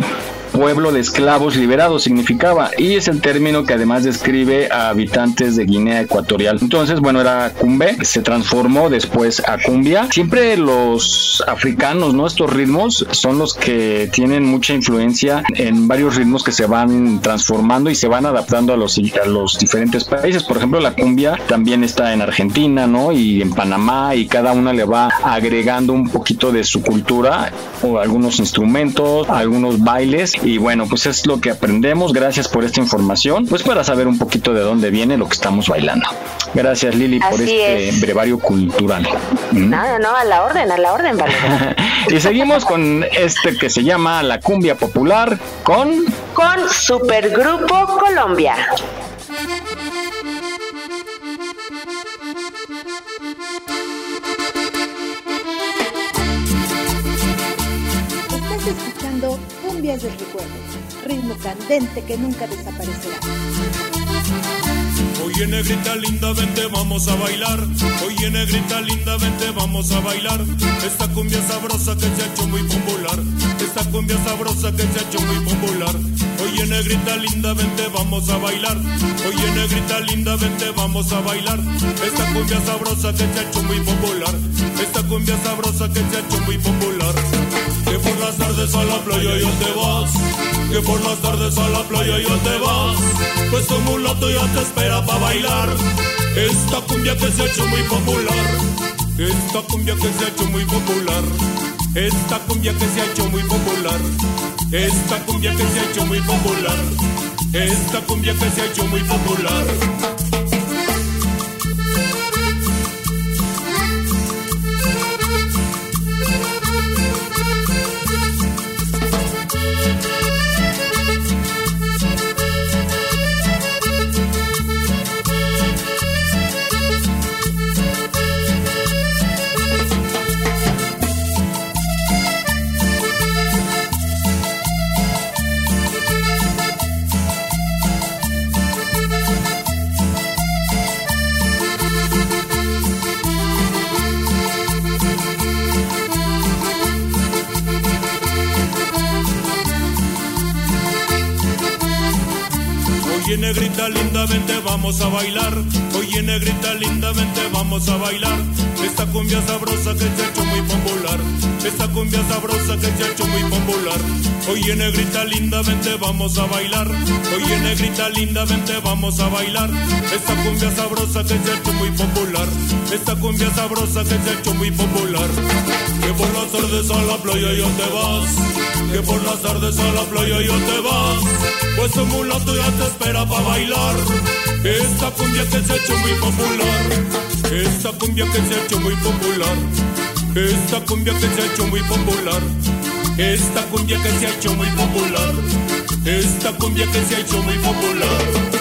pueblo de esclavos liberados significaba y es el término que además describe a habitantes de Guinea Ecuatorial. Entonces, bueno, era cumbe, se transformó después a cumbia. Siempre los africanos, ¿no? Estos ritmos son los que tienen mucha influencia en varios ritmos que se van transformando y se van adaptando a los, a los diferentes países. Por ejemplo, la cumbia también está en Argentina, ¿no? Y en Panamá y cada una le va agregando un poquito de su cultura o algunos instrumentos, algunos bailes y bueno, pues es lo que aprendemos. Gracias por esta información, pues para saber un poquito de dónde viene lo que estamos bailando. Gracias Lili por Así este es. brevario cultural. ¿Mm? No, no, no, a la orden, a la orden, valedor. y seguimos con este que se llama la cumbia popular con Con Supergrupo Colombia. Estás escuchando Cumbias del Recuerdo, ritmo candente que nunca desaparecerá. Oye negrita linda, vente, vamos a bailar. Oye negrita linda, vente, vamos a bailar. Esta cumbia sabrosa que se ha hecho muy popular. Esta cumbia sabrosa que se ha hecho muy popular. Oye negrita linda, vente, vamos a bailar. Oye negrita linda, vente, vamos a bailar. Esta cumbia sabrosa que se ha hecho muy popular. Esta cumbia sabrosa que se ha hecho muy popular. Que por las tardes a la playa ya te vas. Que por las tardes a la playa ya te vas. Pues tu mulato ya te espera para bailar. Esta cumbia que se ha hecho muy popular. Esta cumbia que se ha hecho muy popular. Esta cumbia que se ha hecho muy popular. Esta cumbia que se ha hecho muy popular. Esta cumbia que se ha hecho muy popular. Vamos a bailar. Oye negrita linda, vente, vamos a bailar. Esta cumbia sabrosa que se ha hecho muy popular. Esta cumbia sabrosa que se ha hecho muy popular. Oye, negrita linda, vente, vamos a bailar. Oye, negrita linda, vente, vamos a bailar. Esta cumbia sabrosa que se ha hecho muy popular. Esta cumbia sabrosa que se ha hecho muy popular. Que por las tardes a la playa ya te vas. Que por las tardes a la playa ya te vas. Pues un mulato ya te espera para bailar. Esta cumbia que se ha hecho muy popular. Esta cumbia que se ha hecho muy popular. Esta cumbia que se ha hecho muy popular. Esta cumbia que se ha hecho muy popular. Esta cumbia que se ha hecho muy popular.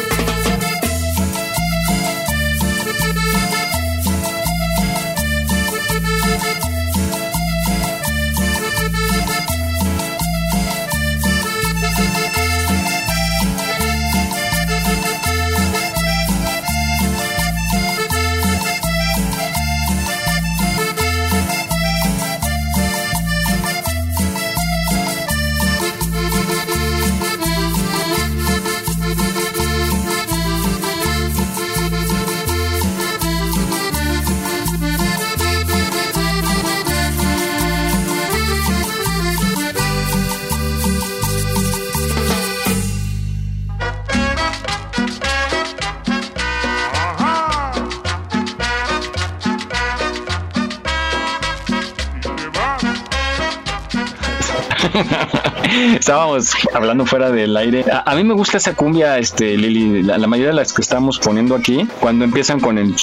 Estábamos hablando fuera del aire. A, mí me gusta esa cumbia, este, Lili. La, mayoría de las que estamos poniendo aquí, cuando empiezan con el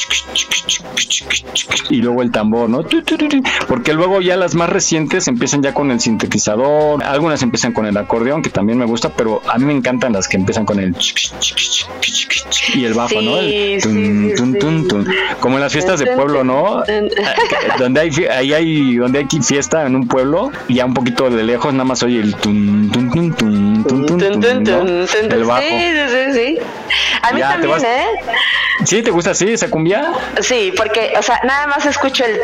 y luego el tambor, ¿no? Porque luego ya las más recientes empiezan ya con el sintetizador. Algunas empiezan con el acordeón, que también me gusta, pero a mí me encantan las que empiezan con el y el bajo, ¿no? El tun, tun, tun, tun. Como en las fiestas de pueblo, ¿no? donde hay ahí hay donde hay fiesta en un pueblo y ya un poquito de lejos nada más oye el tun tun tun tun tun tun, Tun, tun, tun, el bajo Sí, sí, sí, sí. A mí Ya, también, vas- ¿eh? ¿Sí te gusta así esa cumbia? Sí, porque, o sea, nada más escucho el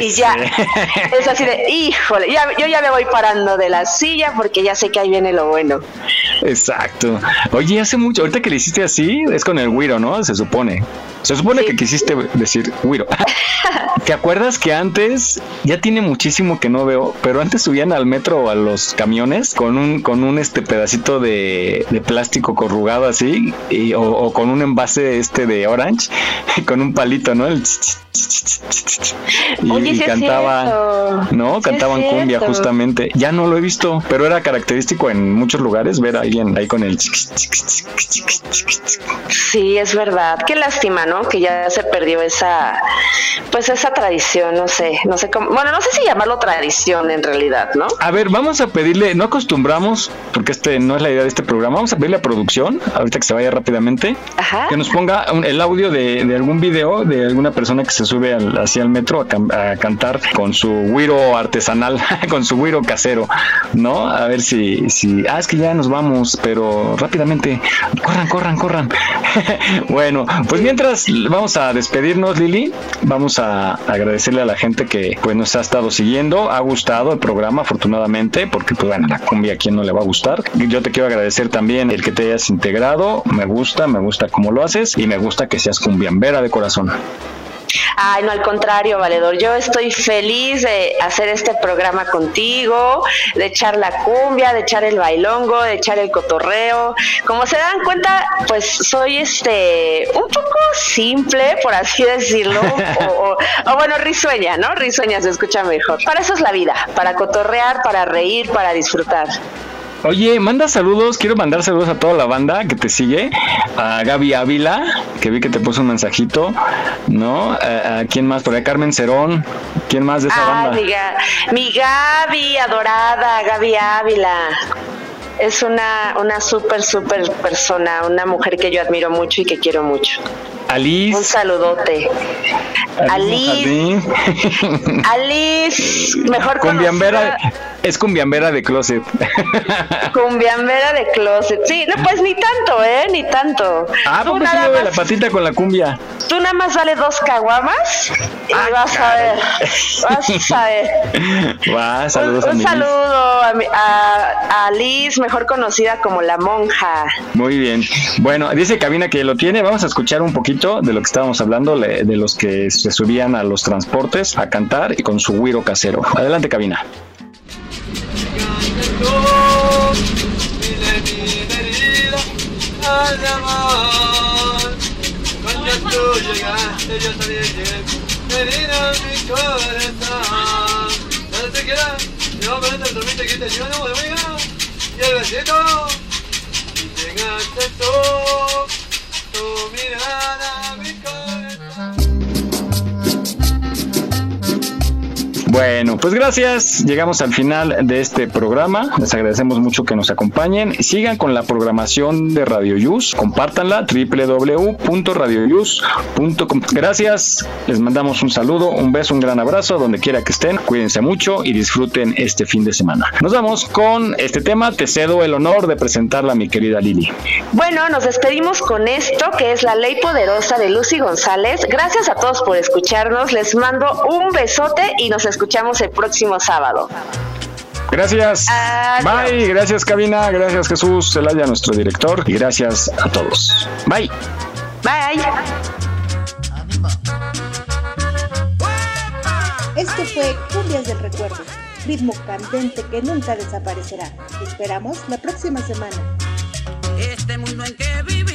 y ya. Es así de, híjole, ya, yo ya me voy parando de la silla porque ya sé que ahí viene lo bueno. Exacto. Oye, hace mucho, ahorita que le hiciste así, es con el güiro, ¿no? Se supone. Se supone que quisiste decir güiro. ¿Te acuerdas que antes, ya tiene muchísimo que no veo, pero antes subían al metro o a los camiones con un, con un este pedacito de, de plástico corrugado así, y- o, o con un envase este de orange, con un palito, ¿no? El y, Oye, y es. ¿no? Sí es Cantaban cumbia justamente. Ya no lo he visto, pero era característico en muchos lugares ver a alguien ahí con el Sí, es verdad. Qué lástima, ¿no? Que ya se perdió esa, pues esa tradición, no sé, no sé cómo, bueno, no sé si llamarlo tradición en realidad, ¿no? A ver, vamos a pedirle, no acostumbramos, porque este no es la idea de este programa, vamos a pedirle a producción, ahorita que se vaya rápidamente, Ajá. que nos ponga un- el audio de, de algún video de alguna persona que se sube al, hacia el metro a, cantar con su güiro artesanal, con su güiro casero, ¿no? A ver si, si, ah, es que ya nos vamos, pero rápidamente, corran, corran, corran. bueno, pues mientras vamos a despedirnos, Lili, vamos a agradecerle a la gente que pues nos ha estado siguiendo, ha gustado el programa, afortunadamente, porque pues bueno, la cumbia a quien no le va a gustar. Yo te quiero agradecer también el que te hayas integrado, me gusta, me gusta cómo lo haces y me gusta que seas cumbiambera de corazón. Ay, no, al contrario, Valedor. Yo estoy feliz de hacer este programa contigo, de echar la cumbia, de echar el bailongo, de echar el cotorreo. Como se dan cuenta, pues soy este un poco simple, por así decirlo, o, o- o bueno, risueña, ¿no? Risueña se escucha mejor. Para eso es la vida, para cotorrear, para reír, para disfrutar. Oye, manda saludos, quiero mandar saludos a toda la banda que te sigue, a Gaby Ávila, que vi que te puso un mensajito, ¿no? A, a quién más, por ahí Carmen Cerón, ¿quién más de esa Ah, banda? mi, Ga- mi Gaby, adorada, Gaby Ávila. Es una, una súper, súper persona, una mujer que yo admiro mucho y que quiero mucho. Un Alice, saludote. Alice, Mojadín. Alice, mejor Cumbiambera, conocida es cumbiambera de closet. cumbiambera de closet. Sí, no, pues ni tanto, ¿eh? Ni tanto. ah, tú, ¿por qué se nada mueve la patita con la cumbia? tú nada más dale dos caguamas y Ah, vas a ver. Vas a ver. Va, Un, saludos a un saludo a, mi- a, a Liz, mejor conocida como la monja. Muy bien. Bueno, dice Cabina que lo tiene. Vamos a escuchar un poquito de lo que estábamos hablando, de los que se subían a los transportes a cantar y con su güiro casero. Adelante, cabina. Llegaste, yo también llegué. Querida mi corazón. No te yo me dormiste que te no. Y el besito. Llegaste tú, tu mirada, Bueno, pues gracias. Llegamos al final de este programa. Les agradecemos mucho que nos acompañen. Sigan con la programación de Radio Yus. Compártanla www.radioyus.com. Gracias. Les mandamos un saludo, un beso, un gran abrazo donde quiera que estén. Cuídense mucho y disfruten este fin de semana. Nos vamos con este tema. Te cedo el honor de presentarla mi querida Lili. Bueno, nos despedimos con esto que es la ley poderosa de Lucy González. Gracias a todos por escucharnos. Les mando un besote y nos escuchamos el próximo sábado. Gracias. Adiós. Bye. Gracias, cabina. Gracias, Jesús Celaya, nuestro director. Y gracias a todos. Bye. Bye. Esto fue Cumbias del Recuerdo, ritmo candente que nunca desaparecerá. Te esperamos la próxima semana. Este mundo en que vivimos